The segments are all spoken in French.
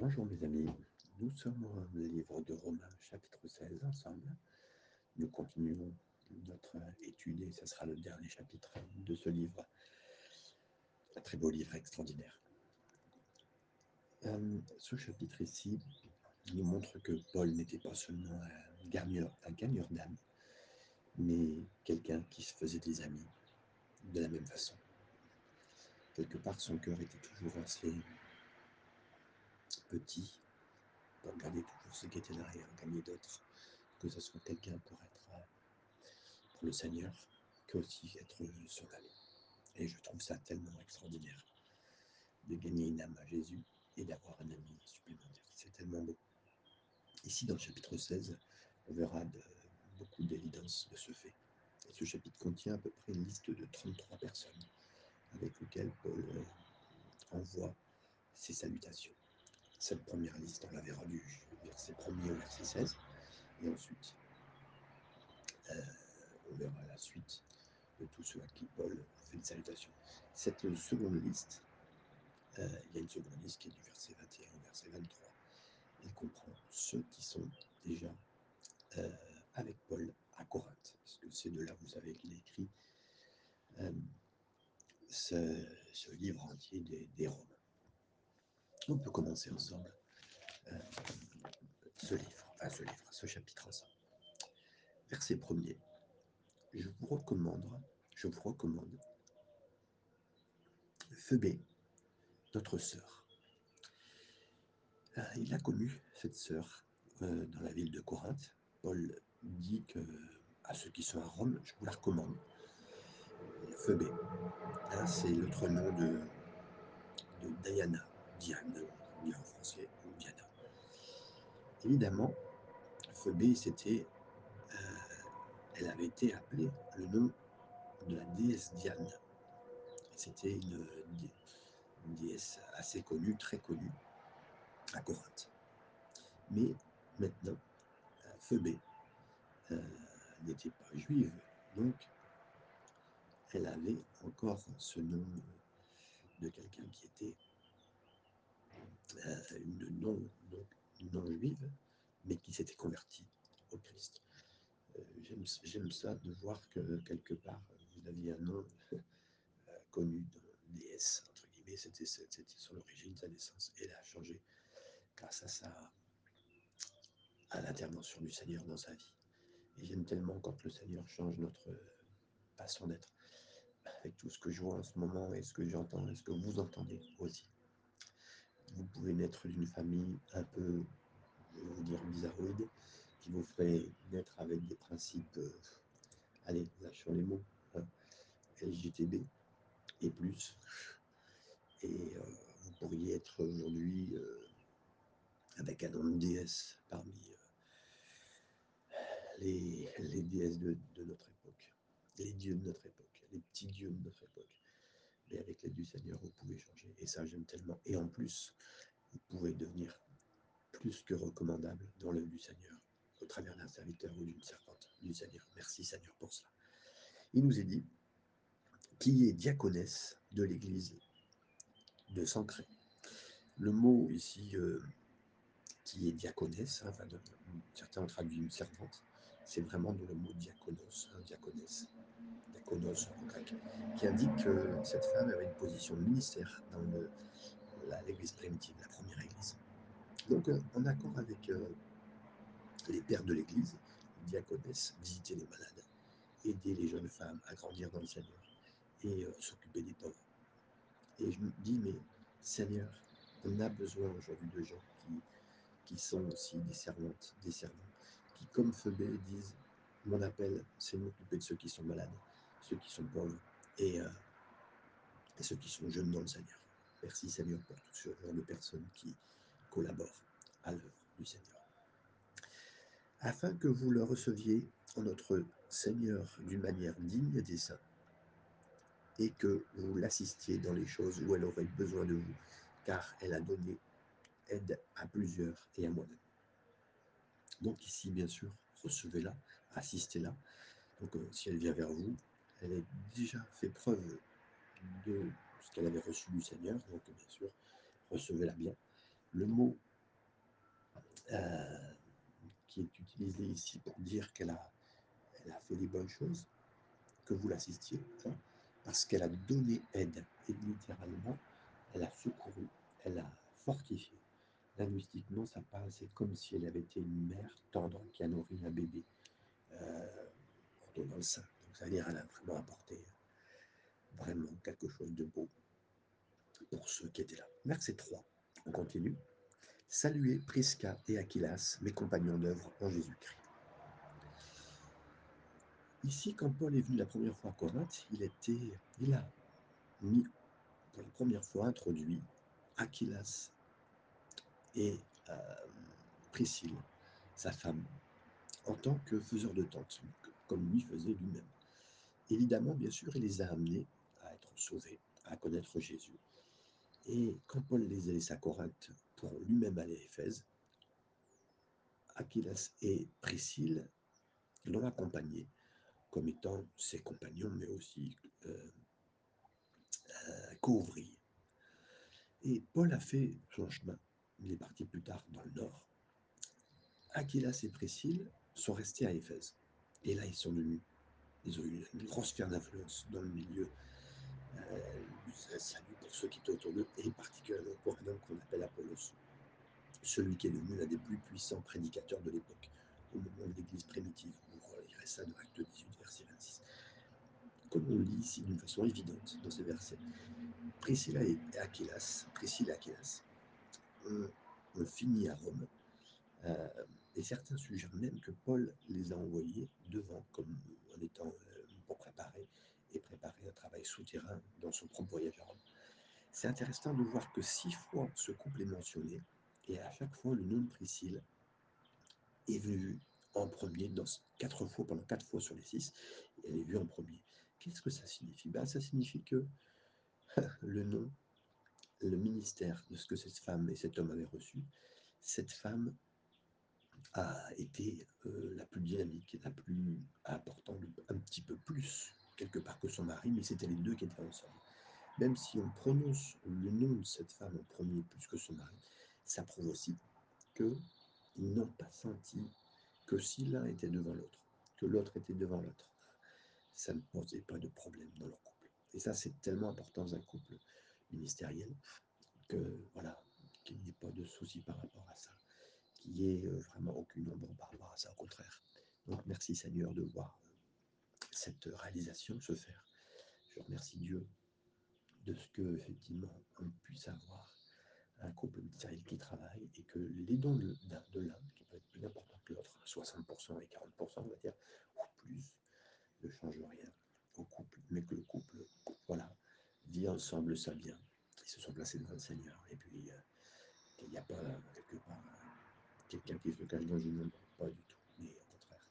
Bonjour mes amis, nous sommes au livre de Romains chapitre 16 ensemble. Nous continuons notre étude et ce sera le dernier chapitre de ce livre. Un très beau livre extraordinaire. Euh, ce chapitre ici nous montre que Paul n'était pas seulement un gagneur, un gagneur d'âme, mais quelqu'un qui se faisait des amis de la même façon. Quelque part, son cœur était toujours assez petit pour garder toujours ce qui était derrière, gagner d'autres, que ce soit quelqu'un pour être euh, pour le Seigneur, que aussi être son ami. Et je trouve ça tellement extraordinaire de gagner une âme à Jésus et d'avoir un ami supplémentaire. C'est tellement beau. Ici, dans le chapitre 16, on verra beaucoup d'évidence de ce fait. Ce chapitre contient à peu près une liste de 33 personnes avec lesquelles Paul euh, envoie ses salutations cette première liste, on la verra du verset 1er au verset 16. Et ensuite, euh, on verra la suite de tous ceux à qui Paul fait une salutation. Cette seconde liste, euh, il y a une seconde liste qui est du verset 21 au verset 23. Il comprend ceux qui sont déjà euh, avec Paul à Corinthe, parce que c'est de là, vous savez, qu'il a écrit ce, ce, livre entier des Romains. On peut commencer ensemble euh, ce livre, enfin ce livre, ce chapitre ensemble. Verset premier. Je vous recommande, je vous recommande Phoebé, notre sœur. Euh, il a connu cette sœur euh, dans la ville de Corinthe. Paul dit que à ceux qui sont à Rome, je vous la recommande. Phoebé, hein, c'est l'autre nom de Diana, Diane, on dit en français, ou Diana. Évidemment, Phobé, c'était, euh, elle avait été appelée le nom de la déesse Diane. C'était une, déesse assez connue, très connue, à Corinthe. Mais maintenant, Phobé euh, n'était pas juive, donc elle avait encore ce nom de quelqu'un qui était euh, une non, non, non juive, mais qui s'était convertie au Christ. Euh, J'aime ça de voir que quelque part, vous aviez un nom euh, connu déesse, entre guillemets, c'était son origine, sa naissance, et elle a changé grâce à sa à l'intervention du Seigneur dans sa vie. Et j'aime tellement quand le Seigneur change notre façon d'être, avec tout ce que je vois en ce moment et ce que j'entends et ce que vous entendez aussi vous pouvez naître d'une famille un peu, je vais vous dire, bizarroïde, qui vous ferait naître avec des principes, euh, allez, lâchons les mots, hein, LGTB et plus. Et euh, vous pourriez être aujourd'hui euh, avec un nom de déesse parmi euh, les, les, déesses de notre époque, les dieux de notre époque, les petits dieux de notre époque. Mais avec l'aide du Seigneur, vous pouvez changer. Et ça, j'aime tellement. Et en plus, vous pouvez devenir plus que recommandable dans l'œuvre du Seigneur, au travers d'un serviteur ou d'une servante du Seigneur. Merci Seigneur pour cela. Il nous est dit qui est diaconesse de l'église de Sancré. Le mot ici euh, qui est diaconesse, hein, certains ont traduit une servante, c'est vraiment le mot diaconos, hein, diaconos en grec, qui indique que cette femme avait une position de ministère dans l'église primitive, la première église. Donc, euh, en accord avec euh, les pères de l'église, diaconesse, visiter les malades, aider les jeunes femmes à grandir dans le Seigneur et euh, s'occuper des pauvres. Et je me dis, mais Seigneur, on a besoin aujourd'hui de gens qui, qui sont aussi des servantes, des servants, qui, comme Phoebé, disent Mon appel, c'est de m'occuper de ceux qui sont malades, ceux qui sont pauvres et, euh, et, ceux qui sont jeunes dans le Seigneur. Merci Seigneur pour tout ce genre de personnes qui collaborent à l'œuvre du Seigneur. Afin que vous le receviez en notre Seigneur d'une manière digne des saints et que vous l'assistiez dans les choses où elle aurait besoin de vous, car elle a donné aide à plusieurs et à moi-même. Donc ici, bien sûr, recevez-la, assistez-la. Donc euh, si elle vient vers vous, elle a déjà fait preuve de ce qu'elle avait reçu du Seigneur, donc bien sûr, recevez-la bien. Le mot euh, qui est utilisée ici pour dire qu'elle a, fait les bonnes choses, que vous l'assistiez, hein, parce qu'elle a donné aide, et littéralement, elle a secouru, elle a fortifié. Linguistiquement, ça parle, c'est comme si elle avait été une mère tendre qui a nourri un bébé euh, dans le sein. Donc, ça veut dire qu'elle a vraiment apporté vraiment quelque chose de beau pour ceux qui étaient là. Verset 3, on continue. Saluez Prisca et Aquilas, mes compagnons d'œuvre en Jésus-Christ. Ici, quand Paul est venu la première fois à Corinthe, il, était, il a mis pour la première fois introduit Aquilas et euh, Priscille, sa femme, en tant que faiseur de tente, comme lui faisait lui-même. Évidemment, bien sûr, il les a amenés à être sauvés, à connaître Jésus. Et quand Paul les a laissés à Corinthe pour lui-même aller à Éphèse, Aquilas et Priscille l'ont accompagné comme étant ses compagnons, mais aussi euh, euh, co-ouvriers. Et Paul a fait son chemin. Il est parti plus tard dans le nord. Aquilas et Priscille sont restés à Éphèse. Et là, ils sont devenus, ils ont eu une grosse sphère d'influence dans le milieu euh, salut pour ceux qui étaient autour d'eux, et particulièrement pour un homme qu'on appelle Apollos, celui qui est devenu l'un des plus puissants prédicateurs de l'époque, au moment de l'Église primitive. Vous relirez ça dans Acte 18, verset 26. Comme on le lit ici d'une façon évidente dans ces versets, Priscilla et Aquilas, Priscilla et Aquilas, ont, fini à Rome. Euh, et certains suggèrent même que Paul les a envoyés devant, comme en étant euh, pour préparer et préparer un travail souterrain dans son propre voyage à Rome. C'est intéressant de voir que six fois ce couple est mentionné, et à chaque fois le nom de Priscille est vu en premier, dans quatre fois, pendant quatre fois sur les six, elle est vue en premier. Qu'est-ce que ça signifie? Ben, Ça signifie que le nom, le ministère de ce que cette femme et cet homme avaient reçu, cette femme a été euh, la plus dynamique, la plus importante, un petit peu plus quelque part que son mari, mais c'était les deux qui étaient ensemble. Même si on prononce le nom de cette femme en premier plus que son mari, ça prouve aussi qu'ils n'ont pas senti que si l'un était devant l'autre, que l'autre était devant l'autre, ça ne posait pas de problème dans leur couple. Et ça, c'est tellement important dans un couple ministériel que voilà, qu'il n'y ait pas de souci par rapport à ça, qu'il n'y ait euh, vraiment aucune ombre par rapport à ça, au contraire. Donc merci Seigneur de voir cette réalisation se faire. Je remercie Dieu de ce que effectivement on puisse avoir un couple ministériel qui travaille et que les dons de l'un, qui peut être plus important que l'autre, 60% et 40%, on va dire, ou plus, ne change rien au couple, mais que le couple, voilà, vit ensemble ça bien. Ils se sont placés devant le Seigneur. Et puis, euh, qu'il n'y a pas, quelque part, quelqu'un qui se cache dans une ombre, pas du tout, mais au contraire.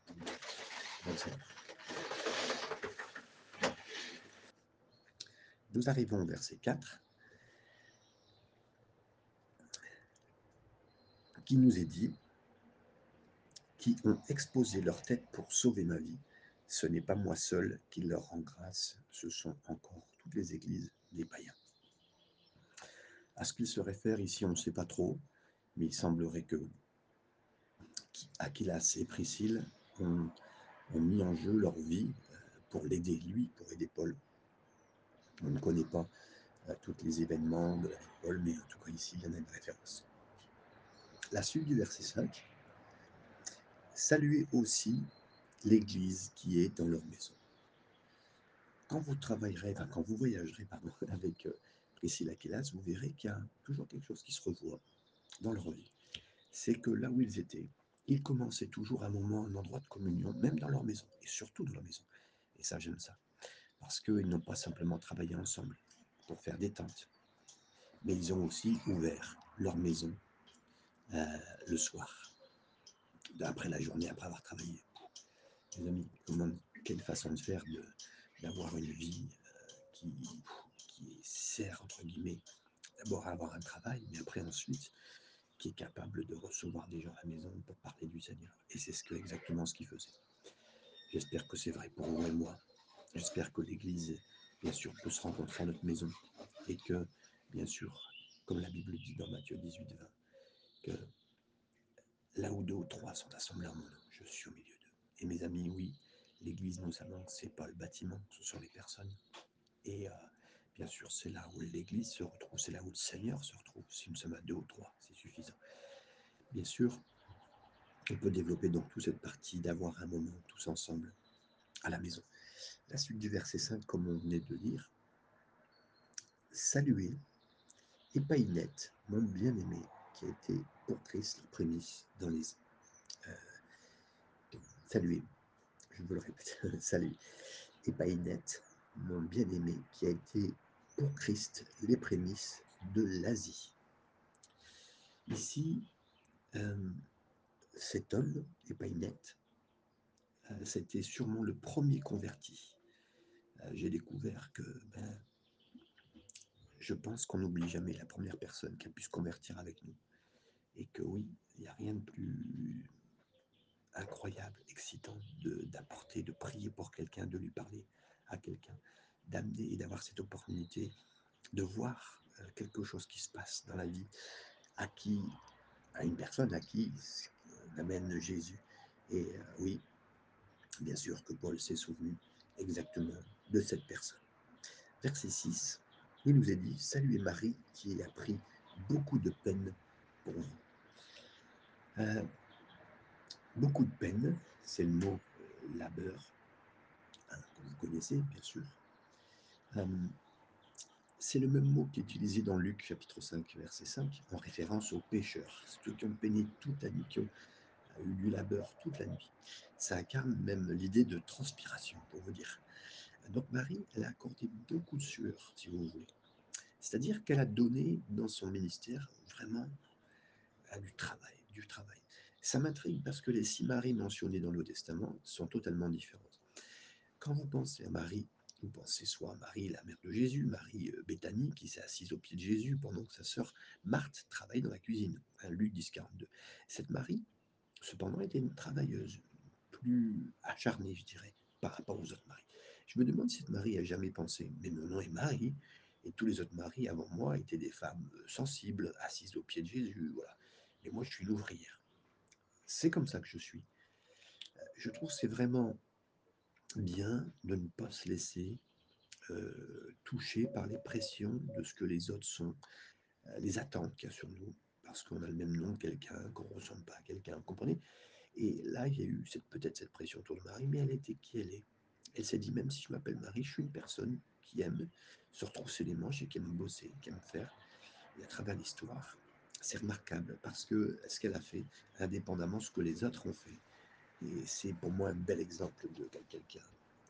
Nous arrivons au verset 4, qui nous est dit, qui ont exposé leur tête pour sauver ma vie. Ce n'est pas moi seul qui leur rend grâce, ce sont encore les églises des païens. À ce qu'il se réfère ici, on ne sait pas trop, mais il semblerait que Aquilas et Priscille ont, ont mis en jeu leur vie euh, pour l'aider, lui, pour aider Paul. On ne connaît pas euh, tous les événements de la vie de Paul, mais en tout cas ici, il y en a une référence. La suite du verset 5. Saluez aussi l'Église qui est dans leur maison. Quand vous travaillerez, enfin, quand vous voyagerez pardon, avec euh, Priscilla Aquilas, vous verrez qu'il y a toujours quelque chose qui se revoit dans leur vie. C'est que là où ils étaient, ils commençaient toujours un moment, un endroit de communion, même dans leur maison, et surtout dans leur maison. Et ça, j'aime ça. Parce qu'ils n'ont pas simplement travaillé ensemble pour faire des tentes, mais ils ont aussi ouvert leur maison euh, le soir, après la journée, après avoir travaillé. Les amis, comment, quelle façon de faire de, d'avoir une vie euh, qui, sert, entre guillemets, d'abord à avoir un travail, mais après ensuite, qui est capable de recevoir des gens à la maison pour parler du Seigneur. Et c'est ce que, exactement ce qu'il faisait. J'espère que c'est vrai pour vous et moi. J'espère que l'Église, bien sûr, peut se rencontrer à notre maison et que, bien sûr, comme la Bible dit dans Matthieu 18, 20, que là où deux ou trois sont assemblés en mon nom, je suis au milieu d'eux. Et mes amis, oui, l'Église nous ce c'est pas le bâtiment, ce sont les personnes. Et euh, bien sûr, c'est là où l'Église se retrouve, c'est là où le Seigneur se retrouve. Si nous sommes à deux ou trois, c'est suffisant. Bien sûr, on peut développer donc toute cette partie d'avoir un moment tous ensemble à la maison. La suite du verset 5, comme on venait de lire, saluez Épaïnette, mon bien-aimé, qui a été pour Christ la prémisse dans les... Euh, saluez, je vous le répète, salut. Épaïnette, mon bien-aimé, qui a été pour Christ les prémices de l'Asie. Ici, euh, cet homme, Épaïnette, euh, c'était sûrement le premier converti. Euh, j'ai découvert que ben, je pense qu'on n'oublie jamais la première personne qui a pu se convertir avec nous. Et que oui, il n'y a rien de plus incroyable, excitant d'apporter, de, prier pour quelqu'un, de lui parler à quelqu'un, d'amener et d'avoir cette opportunité de voir euh, quelque chose qui se passe dans la vie, à qui, à une personne à qui on amène Jésus. Et euh, oui, bien sûr que Paul s'est souvenu exactement de cette personne. Verset 6, il nous est dit, saluez Marie qui a pris beaucoup de peine pour vous. Euh, beaucoup de peine, c'est le mot euh, labeur, hein, que vous connaissez bien sûr. C'est le même mot qui est utilisé dans Luc chapitre 5, verset 5, en référence aux pécheurs, ceux qui ont peiné toute la nuit, qui ont eu du labeur toute la nuit. Ça incarne même l'idée de transpiration, pour vous dire. Donc Marie, elle a accordé beaucoup de sueur, si vous voulez. C'est-à-dire qu'elle a donné dans son ministère vraiment du travail, du travail. Ça m'intrigue parce que les six Maries mentionnées dans le Testament sont totalement différentes. Quand vous pensez à Marie, vous pensez soit à Marie, la mère de Jésus, Marie euh, Béthanie, qui s'est assise au pied de Jésus pendant que sa sœur Marthe travaille dans la cuisine. Hein, Luc 10, 42. Cette Marie, cependant, était une travailleuse, plus acharnée, je dirais, par rapport aux autres Maries. Je me demande si cette Marie a jamais pensé, mais mon nom est Marie, et tous les autres maris avant moi étaient des femmes euh, sensibles, assises au pied de Jésus, voilà. Et moi, je suis une ouvrière. C'est comme ça que je suis. Euh, je trouve c'est vraiment bien de ne pas se laisser euh, toucher par les pressions de ce que les autres sont, les attentes qu'il y a sur nous, parce qu'on a le même nom que quelqu'un, qu'on ne ressemble pas à quelqu'un, vous comprenez? Et là, il y a eu peut-être cette pression autour de Marie, mais elle était qui elle est? Elle s'est dit, même si je m'appelle Marie, je suis une personne qui aime se retrousser les manches et qui aime bosser, qui aime faire. Et à travers l'histoire, c'est remarquable parce que ce qu'elle a fait, indépendamment de ce que les autres ont fait. Et c'est pour moi un bel exemple de quelqu'un qui a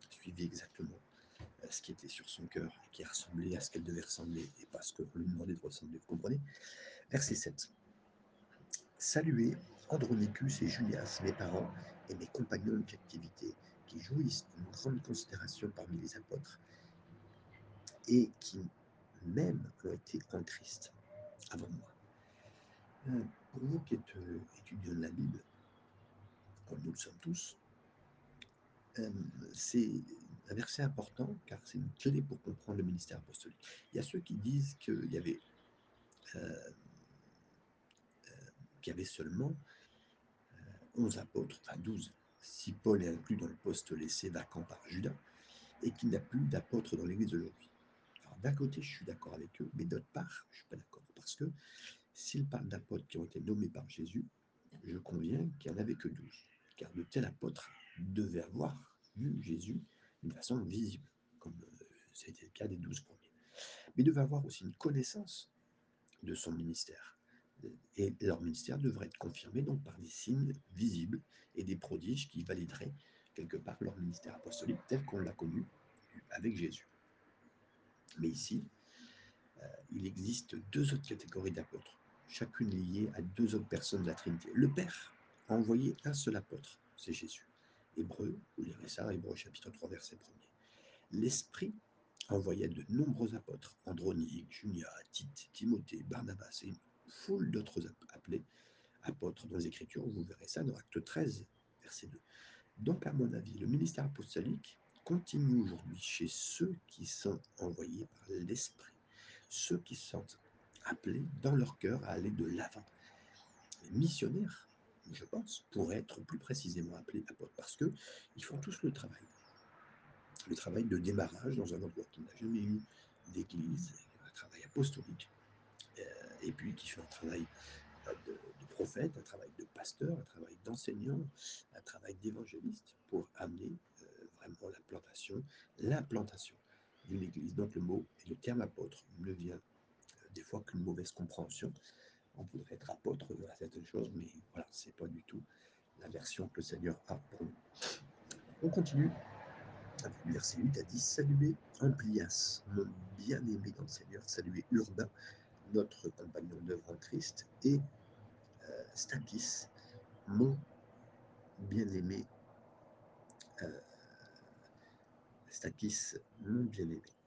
suivi exactement euh, ce qui était sur son cœur et qui a ressemblé à ce qu'elle devait ressembler et pas ce qu'on lui demandait de ressembler. Vous comprenez? Verset 7. Saluez Andronicus et Julias, mes parents et mes compagnons de captivité, qui jouissent d'une grande considération parmi les apôtres et qui même ont été en Christ avant moi. Euh, pour vous qui êtes euh, étudiants de la Bible, comme nous le sommes tous, euh, c'est un verset important car c'est une clé pour comprendre le ministère apostolique. Il y a ceux qui disent qu'il y avait, avait seulement 11 apôtres, enfin 12, si Paul est inclus dans le poste laissé vacant par Judas, et qu'il n'y a plus d'apôtres dans l'Église aujourd'hui d'un côté, je suis d'accord avec eux, mais d'autre part, je ne suis pas d'accord. Parce que s'ils parlent d'apôtres qui ont été nommés par Jésus, je conviens qu'il n'y en avait que douze. Car de tels apôtres devaient avoir vu Jésus d'une façon visible, comme c'était euh, le cas des douze premiers. Mais devaient avoir aussi une connaissance de son ministère. Et leur ministère devrait être confirmé donc par des signes visibles et des prodiges qui valideraient quelque part leur ministère apostolique tel qu'on l'a connu avec Jésus. Mais ici, euh, il existe deux autres catégories d'apôtres, chacune liée à deux autres personnes de la Trinité. Le Père a envoyé un seul apôtre, c'est Jésus. Hébreu, vous lirez ça, Hébreu chapitre 3, verset 1 L'Esprit a envoyé de nombreux apôtres, Andronique, Junia, Tite, Timothée, Barnabas et une foule d'autres appelés apôtres dans les Écritures. Vous verrez ça dans Acte 13, verset 2. Donc, à mon avis, le ministère apostolique continue aujourd'hui chez ceux qui sont envoyés par l'Esprit, ceux qui sont appelés dans leur cœur à aller de l'avant. Les missionnaires je pense, pourraient être plus précisément appelés apôtres, parce qu'ils font tous le travail. Le travail de démarrage dans un endroit qui n'a jamais eu d'église, un travail apostolique, euh, et puis qui fait un travail de, de, prophète, un travail de pasteur, un travail d'enseignant, un travail d'évangéliste pour amener euh, vraiment la plantation, l'implantation d'une église. Donc le mot et le terme apôtre ne vient euh, des fois qu'une mauvaise compréhension. On pourrait être apôtre à certaines choses, mais voilà, c'est pas du tout la version que le Seigneur a pour nous. On continue avec le verset 8 à 10. Saluez Amplias, mon bien-aimé dans le Seigneur. Saluez Urbain, notre compagnon d'œuvre en Christ. Et euh, mon bien-aimé. Euh, mon bien-aimé.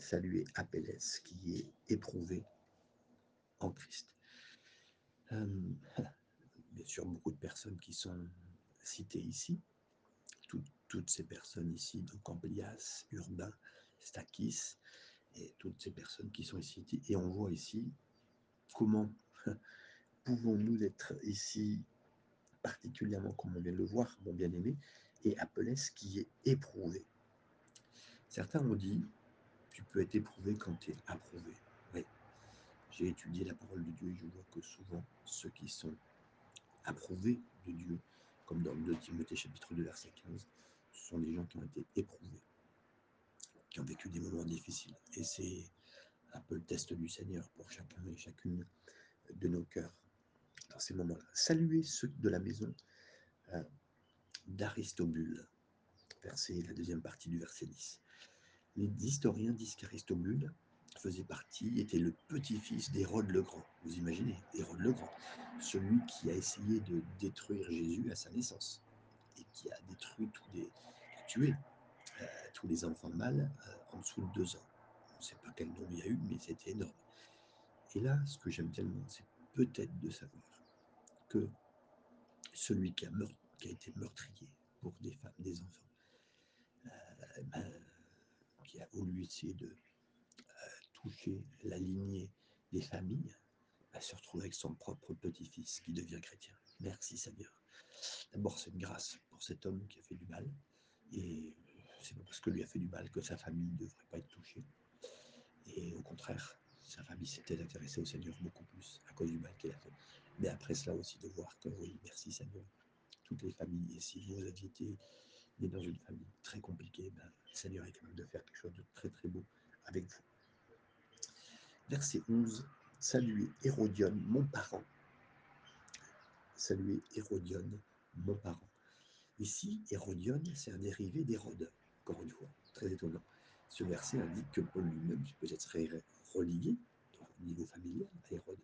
Saluez Apelles, qui est éprouvé en Christ. Euh, bien sûr, beaucoup de personnes qui sont citées ici, Tout, toutes ces personnes ici, donc Amplias, Urbain, Stakis, et toutes ces personnes qui sont ici. Et on voit ici comment pouvons-nous être ici particulièrement, comme on vient de le voir, mon bien-aimé, et Apelles qui est éprouvé. Certains ont dit, tu peux être éprouvé quand tu es approuvé. Oui, j'ai étudié la parole de Dieu et je vois que souvent, ceux qui sont approuvés de Dieu, comme dans le 2 Timothée chapitre 2 verset 15, ce sont des gens qui ont été éprouvés, qui ont vécu des moments difficiles. Et c'est un peu le test du Seigneur pour chacun et chacune de nos cœurs dans ces moments-là. Saluez ceux de la maison euh, d'Aristobule, verset, la deuxième partie du verset 10. Les historiens disent qu'Aristobule faisait partie, était le petit-fils d'Hérode le Grand. Vous imaginez, Hérode le Grand, celui qui a essayé de détruire Jésus à sa naissance et qui a détruit tous les, tué euh, tous les enfants mâles euh, en dessous de deux ans. On ne sait pas quel nombre il y a eu, mais c'était énorme. Et là, ce que j'aime tellement, c'est peut-être de savoir que celui qui a, meurtri, qui a été meurtrier pour des femmes, des enfants, euh, ben, qui a voulu essayer de toucher la lignée des familles, va se retrouver avec son propre petit-fils qui devient chrétien. Merci Seigneur. D'abord, c'est une grâce pour cet homme qui a fait du mal. Et c'est pas parce que lui a fait du mal que sa famille ne devrait pas être touchée. Et au contraire, sa famille s'était intéressée au Seigneur beaucoup plus à cause du mal qu'il a fait. Mais après cela aussi, de voir que oui, merci Seigneur, toutes les familles, et si vous aviez été dans une famille très compliquée, ben, le Seigneur est capable de faire quelque chose de très très beau avec vous. Verset 11. Saluez Hérodion, mon parent. Saluez Hérodion, mon parent. Ici, Hérodion, c'est un dérivé d'Hérode, encore une fois, très étonnant. Ce verset indique que Paul lui-même peut-être serait relié au niveau familial à Hérode.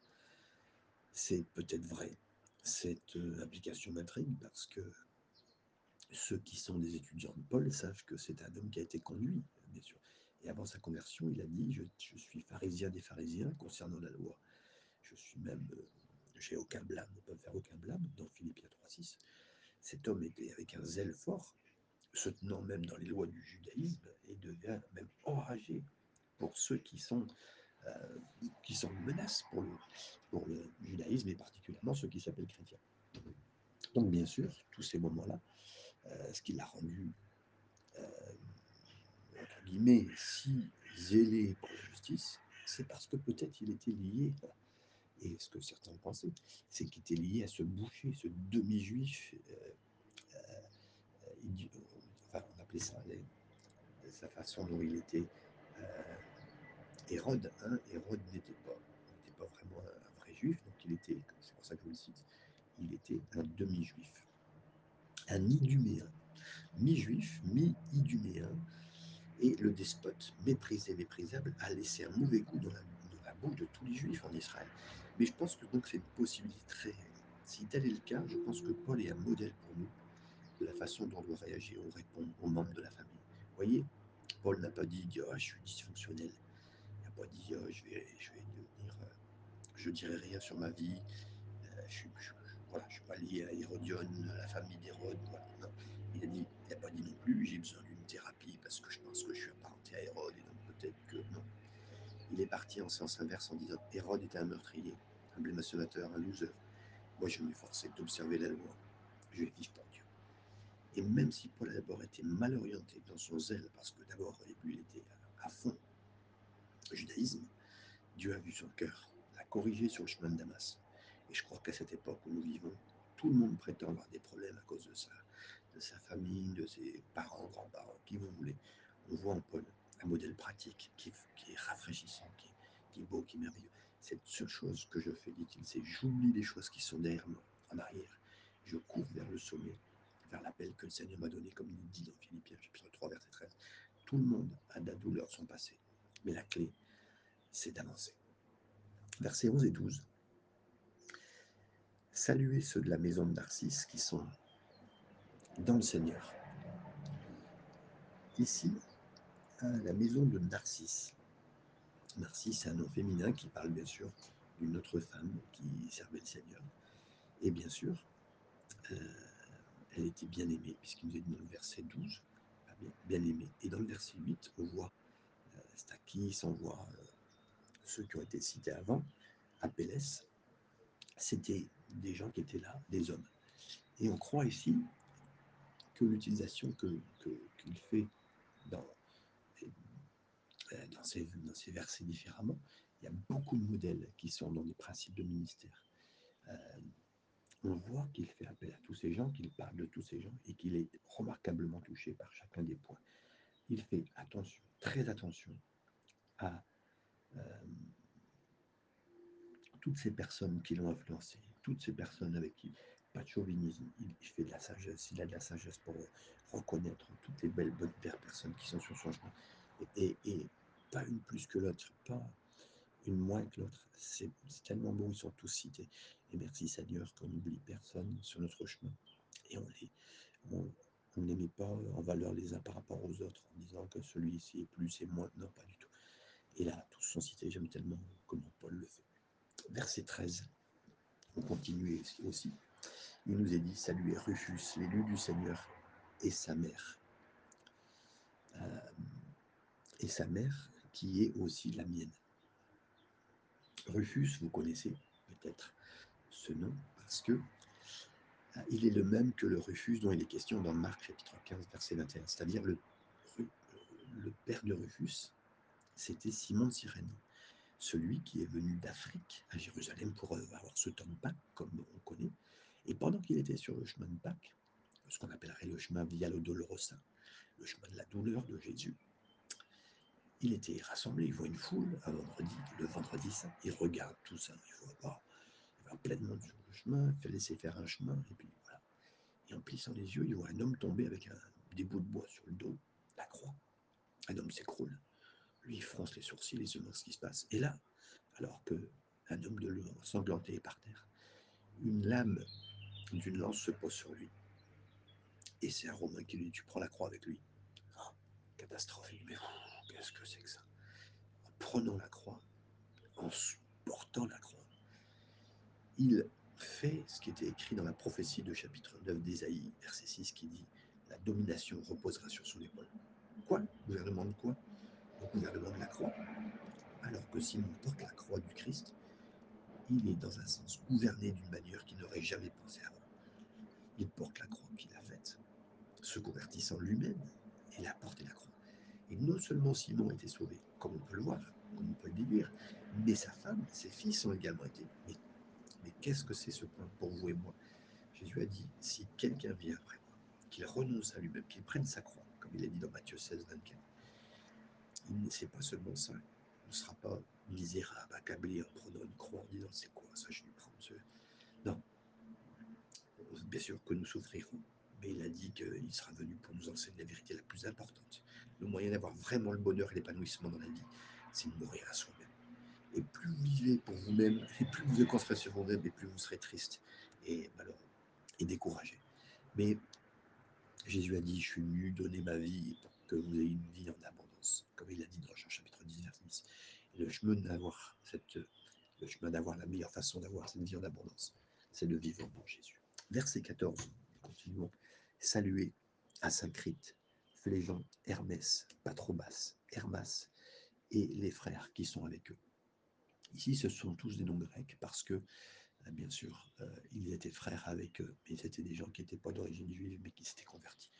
C'est peut-être vrai. Cette euh, application m'intrigue parce que ceux qui sont des étudiants de Paul savent que c'est un homme qui a été conduit, bien sûr. Et avant sa conversion, il a dit Je, suis pharisien des pharisiens concernant la loi. Je suis même, euh, j'ai aucun blâme, ne peut faire aucun blâme, dans Philippiens 3,6. Cet homme était avec un zèle fort, se tenant même dans les lois du judaïsme, et devient même enragé pour ceux qui sont, euh, qui sont une menace pour le, pour le judaïsme, et particulièrement ceux qui s'appellent chrétiens. Donc, bien sûr, tous ces moments-là, euh, ce qui l'a rendu euh, entre guillemets, si zélé pour la justice, c'est parce que peut-être il était lié, et ce que certains pensaient, c'est qu'il était lié à ce boucher, ce demi-juif, euh, euh, on appelait ça sa façon dont il était euh, Hérode. Hein, Hérode n'était pas, vraiment un, vrai juif, donc il était, c'est pour ça que je le cite, il était un demi-juif, un iduméen, mi-juif, mi-iduméen, et le despote, méprisé, méprisable, a laissé un mauvais goût dans la, bouche de tous les juifs en Israël. Mais je pense que donc c'est une possibilité très réelle. Si tel est le cas, je pense que Paul est un modèle pour nous de la façon dont on doit réagir ou répondre aux membres de la famille. Vous voyez, Paul n'a pas dit oh, je suis dysfonctionnel. Il n'a pas dit oh, je, vais, je vais devenir, euh, je dirai rien sur ma vie. Euh, je, voilà, je suis pas lié à Hérodion, à la famille d'Hérode. Voilà. Il a dit, il n'a pas dit non plus, j'ai besoin d'une thérapie parce que je pense que je suis apparenté à Hérode et donc peut-être que non. Il est parti en sens inverse en disant Hérode était un meurtrier. un blémationnateur, un loser. Moi, je m'efforçais d'observer la loi. Je vais vivre pour Dieu. Et même si Paul a d'abord été mal orienté dans son zèle, parce que d'abord, lui, il était à fond judaïsme, Dieu a vu son cœur, l'a corrigé sur le chemin de Damas. Et je crois qu'à cette époque où nous vivons, tout le monde prétend avoir des problèmes à cause de ça, de sa famille, de ses parents, grands-parents, qui vous voulez. On voit en Paul un modèle pratique qui, est rafraîchissant, qui, est beau, qui est merveilleux. Cette seule chose que je fais, dit-il, c'est j'oublie les choses qui sont derrière moi, en arrière. Je cours vers le sommet, vers l'appel que le Seigneur m'a donné, comme il dit dans Philippiens chapitre 3, verset 13. Tout le monde a de la douleur de son passé, mais la clé, c'est d'avancer. Versets 11 et 12. Saluez ceux de la maison de Narcisse qui sont dans le Seigneur. Ici, la maison de Narcisse. Narcisse, c'est un nom féminin qui parle bien sûr d'une autre femme qui servait le Seigneur. Et bien sûr, euh, elle était bien aimée, puisqu'il nous est dit dans le verset 12, bien, aimée. Et dans le verset 8, on voit euh, Stakis, on voit euh, ceux qui ont été cités avant, Apelles, c'était des gens qui étaient là, des hommes. Et on croit ici que l'utilisation qu'il que, fait dans, dans, ces, dans ces versets différemment, il y a beaucoup de modèles qui sont dans les principes de ministère. Euh, on voit qu'il fait appel à tous ces gens, qu'il parle de tous ces gens et qu'il est remarquablement touché par chacun des points. Il fait attention, très attention à euh, toutes ces personnes qui l'ont influencé, toutes ces personnes avec qui, pas de chauvinisme, il, fait de la sagesse, il a de la sagesse pour reconnaître toutes les belles, bonnes personnes qui sont sur son chemin. Et, pas une plus que l'autre, pas une moins que l'autre. C'est tellement beau, ils sont tous cités. Et merci Seigneur qu'on n'oublie personne sur notre chemin. Et on les, on, ne les met pas en valeur les uns par rapport aux autres en disant que celui-ci est plus et moins. Non, pas du tout. Et là, tous sont cités. J'aime tellement comment Paul le fait verset 13. On continue aussi. Il nous est dit Saluez Rufus, l'élu du Seigneur, et sa mère. Euh, et sa mère, qui est aussi la mienne. Rufus, vous connaissez peut-être ce nom, parce que euh, il est le même que le Rufus dont il est question dans Marc chapitre 15, verset 21, c'est-à-dire le, père de Rufus, c'était Simon de Cyrène celui qui est venu d'Afrique à Jérusalem pour euh, avoir ce temps de Pâques, comme on connaît. Et pendant qu'il était sur le chemin de Pâques, ce qu'on appellerait le chemin Via Dolorosa, le chemin de la douleur de Jésus, il était rassemblé, il voit une foule un vendredi, le vendredi saint, il regarde tout ça, il voit, pas, il voit plein de monde sur le chemin, il fait laisser faire un chemin, et puis voilà. Et en plissant les yeux, il voit un homme tomber avec un, des bouts de bois sur le dos, la croix. Un homme s'écroule. Lui, fronce les sourcils, il se demande ce qui se passe. Et là, alors que un homme de l'eau sanglanté est par terre, une lame d'une lance se pose sur lui. Et c'est un Romain qui lui dit Tu prends la croix avec lui. Oh, catastrophe. Mais qu'est-ce que c'est que ça? En prenant la croix, en portant la croix, il fait ce qui était écrit dans la prophétie de chapitre 9 d'Ésaïe, verset 6, qui dit La domination reposera sur son épaule. Quoi? Gouvernement de quoi? Le gouvernement de la croix. Alors que Simon porte la croix du Christ, il est dans un sens gouverné d'une manière qu'il n'aurait jamais pensé avant. Il porte la croix qu'il a faite, se convertissant lui-même, et il a porté la croix. Et non seulement Simon a été sauvé, comme on peut le voir, comme on peut le déduire, mais sa femme, ses fils ont également été. Mais, mais qu'est-ce que c'est ce point pour vous et moi? Jésus a dit, si quelqu'un vient après moi, qu'il renonce à lui-même, qu'il prenne sa croix, comme il a dit dans Matthieu 16, 24, c'est pas seulement ça. On ne sera pas misérable, accablé en prenant une croix en disant c'est quoi ça, je vais prendre ce. Non. Bien sûr que nous souffrirons, mais il a dit qu'il sera venu pour nous enseigner la vérité la plus importante. Le moyen d'avoir vraiment le bonheur et l'épanouissement dans la vie, c'est de mourir à soi-même. Et plus vous vivez pour vous-même, et plus vous êtes concentré sur vous-même, et plus vous serez triste et malheureux et découragé. Mais Jésus a dit, je suis venu donner ma vie pour que vous ayez une vie en abondance, comme il a dit dans Jean chapitre 10, verset 10. Et le chemin d'avoir cette, le chemin d'avoir la meilleure façon d'avoir cette vie en abondance, c'est de vivre pour Jésus. Verset 14, continuons. Saluez à Saint-Crite, Hermès, Patrobas, Hermas et les frères qui sont avec eux. Ici, ce sont tous des noms grecs parce que, euh, bien sûr, euh, ils étaient frères avec eux, mais c'était des gens qui n'étaient pas d'origine juive, mais qui s'étaient convertis.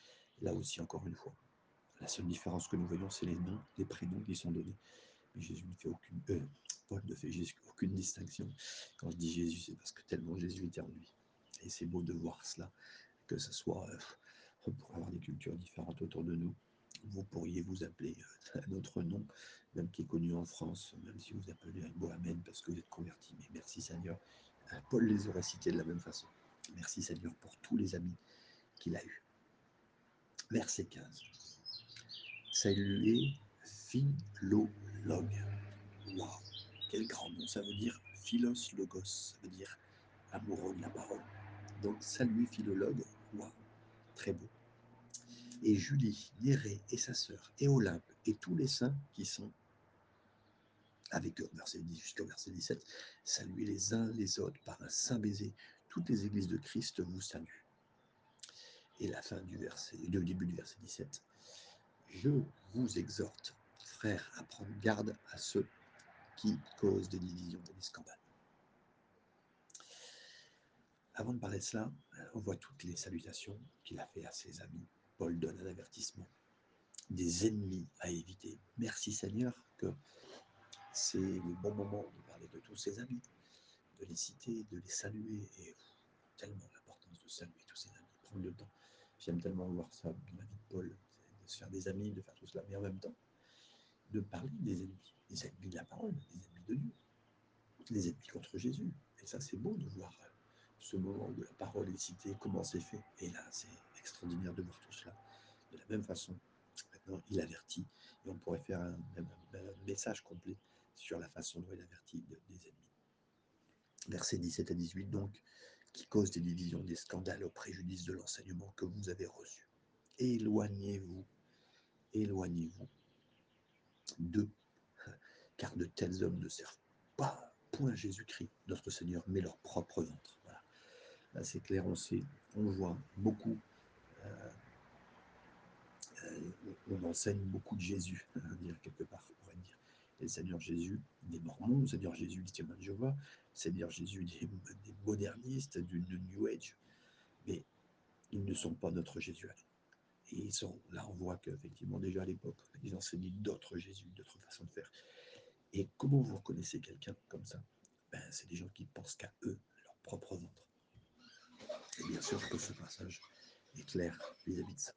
Là aussi, encore une fois, la seule différence que nous voyons, c'est les noms, les prénoms qui sont donnés. Mais Jésus ne fait aucune, euh, Paul ne fait aucune distinction. Quand je dis Jésus, c'est parce que tellement Jésus était en lui. Et c'est beau de voir cela, que ce soit, on pourrait avoir des cultures différentes autour de nous. Vous pourriez vous appeler un autre nom, même qui est connu en France, même si vous appelez un Mohamed parce que vous êtes converti. Mais merci Seigneur. Paul les aurait cités de la même façon. Merci Seigneur pour tous les amis qu'il a eus. Verset 15. Saluez philologue. Waouh, quel grand nom. Ça veut dire philos logos, ça veut dire amoureux de la parole. Donc saluez philologue. Waouh, très beau et Julie, Néré et sa sœur, et Olympe, et tous les saints qui sont avec eux, verset 10 jusqu'au verset 17, saluez les uns les autres par un saint baiser. Toutes les églises de Christ vous saluent. Et la fin du verset, le début du verset 17. Je vous exhorte, frères, à prendre garde à ceux qui causent des divisions et des scandales. Avant de parler de cela, on voit toutes les salutations qu'il a fait à ses amis Paul donne un avertissement. Des ennemis à éviter. Merci Seigneur que c'est le bon moment de parler de tous ses amis, de les citer, de les saluer. Et tellement l'importance de saluer tous ses amis, prendre le temps. J'aime tellement voir ça dans la vie de Paul, se faire des amis, de faire tout cela, mais en même temps, de parler des ennemis, des ennemis de la parole, des ennemis de Dieu, des ennemis contre Jésus. Et ça, c'est beau de voir ce moment où la parole est citée, comment c'est fait. Et là, c'est extraordinaire de voir tout cela. De la même façon, maintenant, il avertit, et on pourrait faire un, message complet sur la façon dont il avertit des ennemis. Versets 17 à 18, donc, qui cause des divisions, des scandales au préjudice de l'enseignement que vous avez reçu. Éloignez-vous, éloignez-vous d'eux, car de tels hommes ne servent pas point Jésus-Christ, notre Seigneur, mais leur propre ventre. C'est clair, on sait, on voit beaucoup euh, on enseigne beaucoup de Jésus, hein, dire quelque part, on pourrait dire. Le Seigneur Jésus des Mormons, le Seigneur Jésus des témoins de Jéhovah, le Seigneur Jésus des, modernistes, du, New Age. Mais ils ne sont pas notre Jésus à. Et ils sont, là, on voit qu'effectivement, déjà à l'époque, ils enseignaient d'autres Jésus, d'autres façons de faire. Et comment vous reconnaissez quelqu'un comme ça? Ben, C'est des gens qui pensent qu'à eux, leur propre ventre. Et bien sûr que ce passage est clair vis-à-vis de ça.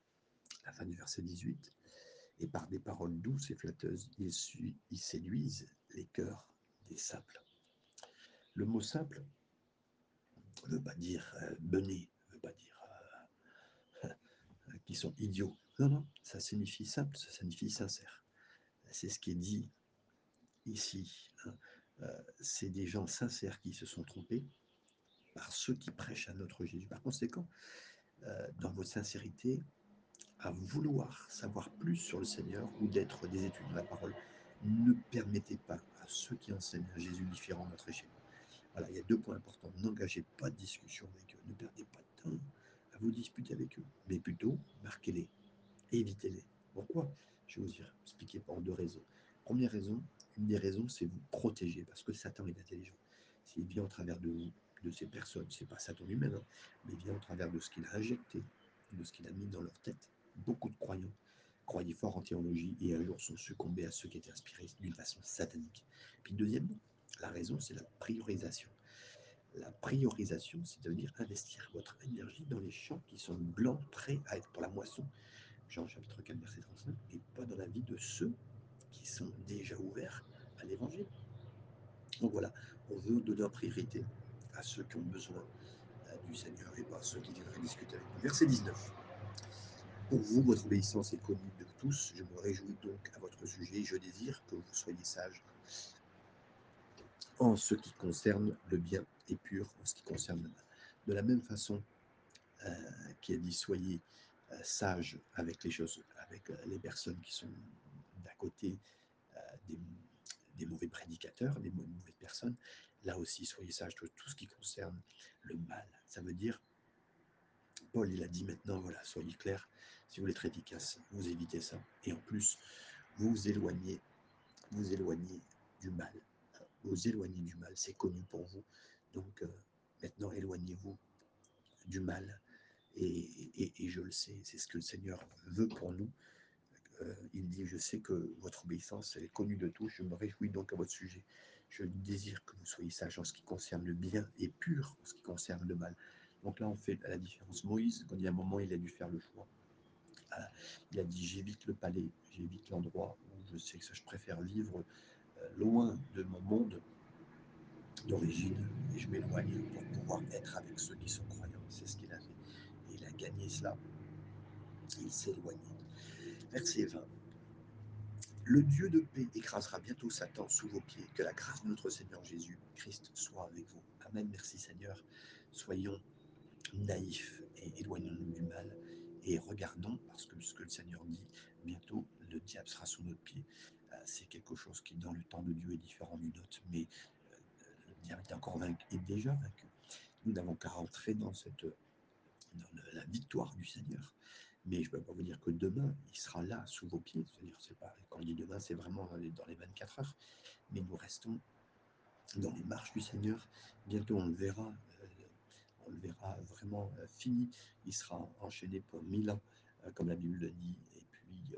La fin du verset 18. Et par des paroles douces et flatteuses, ils, séduisent les cœurs des simples. Le mot simple ne veut pas dire euh, ne veut pas dire qui sont idiots. Non, non, ça signifie simple, ça signifie sincère. C'est ce qui est dit ici. Hein. Euh, c'est des gens sincères qui se sont trompés par ceux qui prêchent à notre Jésus. Par conséquent, euh, dans votre sincérité, à vouloir savoir plus sur le Seigneur ou d'être des études de la parole, ne permettez pas à ceux qui enseignent un Jésus différent d'entrer chez vous. Voilà, il y a deux points importants. N'engagez pas de discussion avec eux. Ne perdez pas de temps vous disputer avec eux, mais plutôt marquez-les, évitez-les. Pourquoi? Je vais vous expliquer par deux raisons. Première raison, une des raisons, c'est vous protéger, parce que Satan est intelligent. S'il vient au travers de vous, de ces personnes. C'est pas Satan lui-même, hein, mais vient au travers de ce qu'il a injecté, de ce qu'il a mis dans leur tête. Beaucoup de croyants croyaient fort en théologie et un jour sont succombés à ceux qui étaient inspirés d'une façon satanique. Puis deuxièmement, la raison, c'est la priorisation. La priorisation, c'est de dire investir votre énergie dans les champs qui sont blancs, prêts à être pour la moisson. Jean chapitre 4, verset 35, et pas dans la vie de ceux qui sont déjà ouverts à l'évangile. Donc voilà, on veut donner priorité à ceux qui ont besoin euh, du Seigneur et pas à ceux qui viendraient discuter avec nous. Verset 19. Pour vous, votre obéissance est connue de tous. Je me réjouis donc à votre sujet. Je désire que vous soyez sages en ce qui concerne le bien et pur en ce qui concerne le mal. De la même façon euh, qui a dit soyez euh, sages avec les choses, avec les personnes qui sont d'à côté des, des mauvais prédicateurs, des mauvaises personnes. Là aussi, soyez sages de tout ce qui concerne le mal. Ça veut dire, Paul, il a dit maintenant, voilà, soyez clairs, si vous voulez être efficace, vous évitez ça. Et en plus, vous éloignez, vous éloignez du mal. Vous éloignez du mal, c'est connu pour vous. Donc euh, maintenant, éloignez-vous du mal. Et, je le sais, c'est ce que le Seigneur veut pour nous. Euh, il dit, je sais que votre obéissance est connue de tous, je me réjouis donc à votre sujet. Je désire que vous soyez sages en ce qui concerne le bien et pur en ce qui concerne le mal. Donc là, on fait la différence. Moïse, quand il y a un moment, il a dû faire le choix. Il a dit, j'évite le palais, j'évite l'endroit où je sais que je préfère vivre loin de mon monde d'origine et je m'éloigne pour pouvoir être avec ceux qui sont croyants. C'est ce qu'il a fait. Et il a gagné cela. Il s'est éloigné. Verset 20. Le Dieu de paix écrasera bientôt Satan sous vos pieds. Que la grâce de notre Seigneur Jésus-Christ soit avec vous. Amen. Merci Seigneur. Soyons naïfs et éloignons-nous du mal. Et regardons, parce que ce que le Seigneur dit, bientôt le diable sera sous notre pied. Euh, c'est quelque chose qui, dans le temps de Dieu, est différent du nôtre. Mais euh, le diable est encore vaincu, est déjà vaincu. Nous n'avons qu'à rentrer dans cette dans la victoire du Seigneur. Mais je ne peux pas vous dire que demain, il sera là, sous vos pieds. C'est-à-dire, c'est pas, quand on dit demain, c'est vraiment dans les, dans les 24 heures. Mais nous restons dans les marches du Seigneur. Bientôt, on le verra. Euh, on le verra vraiment euh, fini. Il sera enchaîné pour mille ans, comme la Bible le dit. Et puis,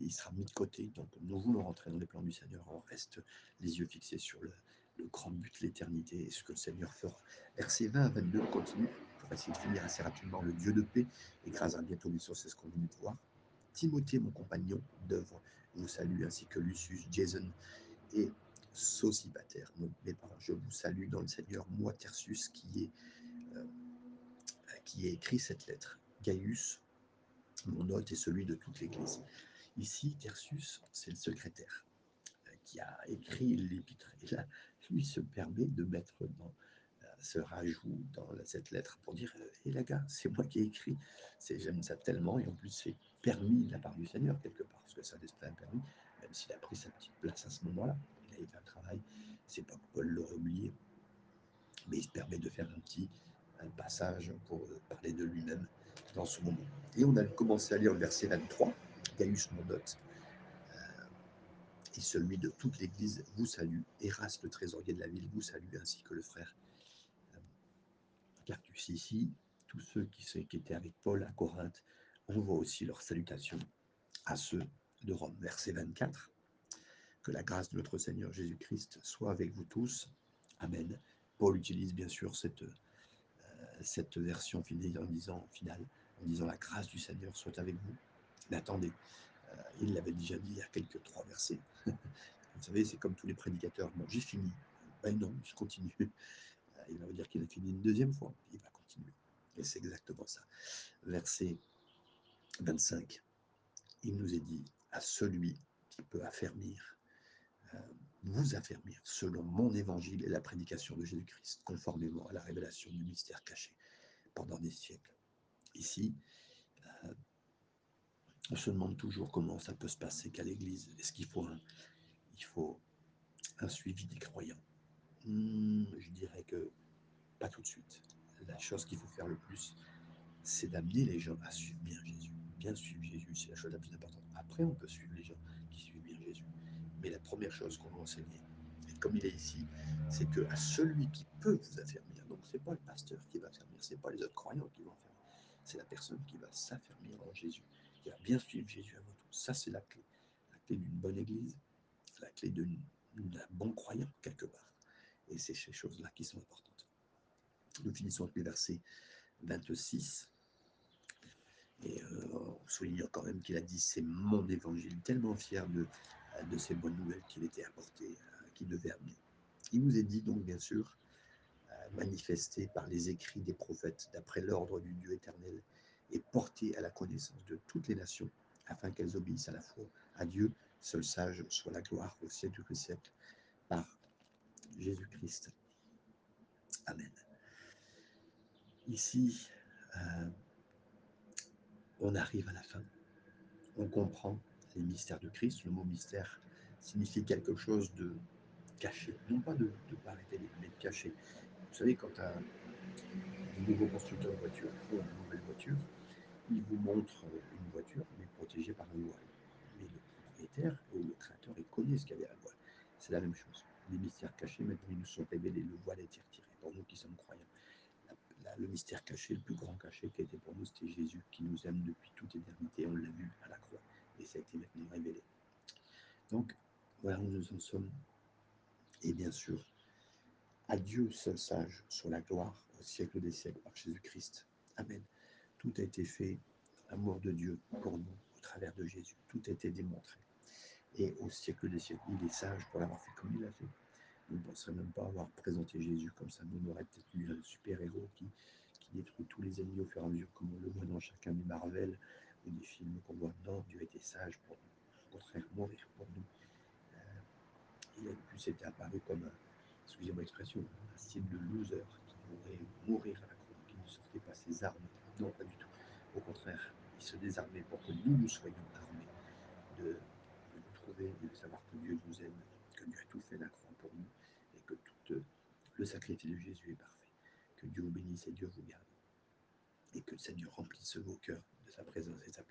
il sera mis de côté. Donc, nous voulons rentrer dans les plans du Seigneur. On reste les yeux fixés sur le, grand but, l'éternité, et ce que le Seigneur fera. Verset 20 à 22, continue pour essayer de finir assez rapidement. Le Dieu de paix écrasera bientôt les sources, c'est ce qu'on vient de voir. Timothée, mon compagnon d'œuvre, vous salue, ainsi que Lucius, Jason et Sosipater, mes parents. Je vous salue dans le Seigneur, moi, Tertius, qui est, euh, a écrit cette lettre. Gaius, mon hôte, et celui de toute l'Église. Ici, Tertius, c'est le secrétaire euh, qui a écrit l'épître. Et là, lui se permet de mettre dans ce rajout dans cette lettre pour dire Hé la gars, c'est moi qui ai écrit. J'aime ça tellement, et en plus, c'est permis de la part du Seigneur, quelque part, parce que ça l'esprit permis, même s'il a pris sa petite place à ce moment-là. Il a fait un travail, c'est pas que Paul l'aurait oublié, mais il se permet de faire un petit passage pour parler de lui-même dans ce moment. Et on a commencé à lire le verset 23, Gaius Mondote, euh, et celui de toute l'Église vous salue. Eraste, le trésorier de la ville, vous salue, ainsi que le frère Cartus ici, tous ceux qui, étaient avec Paul à Corinthe, on voit aussi leur salutation à ceux de Rome. Verset 24. Que la grâce de notre Seigneur Jésus-Christ soit avec vous tous. Amen. Paul utilise bien sûr cette, euh, version finale en disant, finale, en disant la grâce du Seigneur soit avec vous. Mais attendez, euh, il l'avait déjà dit il y a quelques trois versets. vous savez, c'est comme tous les prédicateurs. Bon, j'ai fini. Ben non, je continue il va dire qu'il a fini une deuxième fois, il va continuer. Et c'est exactement ça. Verset 25, il nous est dit à celui qui peut affermir, euh, vous affermir selon mon évangile et la prédication de Jésus-Christ, conformément à la révélation du mystère caché pendant des siècles. Ici, euh, on se demande toujours comment ça peut se passer qu'à l'Église. Est-ce qu'il faut il faut un suivi des croyants? Hmm, je dirais que pas tout de suite. La chose qu'il faut faire le plus, c'est d'amener les gens à suivre bien Jésus. Bien suivre Jésus, c'est la chose la plus importante. Après, on peut suivre les gens qui suivent bien Jésus. Mais la première chose qu'on doit enseigner, et comme il est ici, c'est que à celui qui peut vous affermir, donc c'est pas le pasteur qui va affermir, c'est pas les autres croyants qui vont affermir, c'est la personne qui va s'affermir en Jésus, qui va bien suivre Jésus avant tout. Ça, c'est la clé. La clé d'une bonne église, la clé d'un bon croyant, quelque part. Et c'est ces choses-là qui sont importantes. Nous finissons avec le verset 26. Et euh, on souligne quand même qu'il a dit c'est mon évangile, tellement fier de, de ces bonnes nouvelles qu'il était apporté, euh, qu'il devait amener. Il nous est dit donc bien sûr, euh, manifesté par les écrits des prophètes d'après l'ordre du Dieu éternel et porté à la connaissance de toutes les nations, afin qu'elles obéissent à la fois à Dieu, seul sage soit la gloire au siècle du siècle, par Jésus-Christ. Amen. Ici, euh, on arrive à la fin. On comprend les mystères de Christ. Le mot mystère signifie quelque chose de caché. Non pas de ne pas révéler, mais de caché. Vous savez, quand un, nouveau constructeur de voiture fait une nouvelle voiture, il vous montre une voiture, mais protégée par un voile. Mais le propriétaire ou le créateur, il connaît ce qu'il y a derrière le voile. C'est la même chose. les mystères cachés, maintenant ils nous sont révélés, le voile a été retiré pour nous qui sommes croyants. le mystère caché, le plus grand cachet qui était pour nous, c'était Jésus qui nous aime depuis toute éternité. On l'a vu à la croix et ça a été maintenant révélé. Donc, voilà où nous en sommes. Et bien sûr, à Dieu seul sage, sur la gloire au siècle des siècles par Jésus-Christ. Amen. Tout a été fait, l'amour de Dieu pour nous, au travers de Jésus. Tout a été démontré. Et au siècle des siècles, il est sage pour l'avoir fait comme il l'a fait. Nous ne penserions même pas avoir présenté Jésus comme ça. Nous, on aurait peut-être eu un super-héros qui, qui détruit tous les ennemis au fur et à mesure, comme on le voit dans chacun des Marvel ou des films qu'on voit. Non, Dieu était sage pour nous. Au contraire, mourir pour nous. Euh, il a plus été apparu comme un, excusez-moi l'expression, un style de loser qui pourrait mourir à la croix, qui ne sortait pas ses armes. Non, pas du tout. Au contraire, il se désarmait pour que nous, nous soyons armés de, nous trouver et de savoir que Dieu nous aime, que Dieu a tout fait la croix pour nous et que tout le sacrifice de Jésus est parfait. Que Dieu vous bénisse et Dieu vous garde. Et que le Seigneur remplisse vos cœurs de sa présence et de sa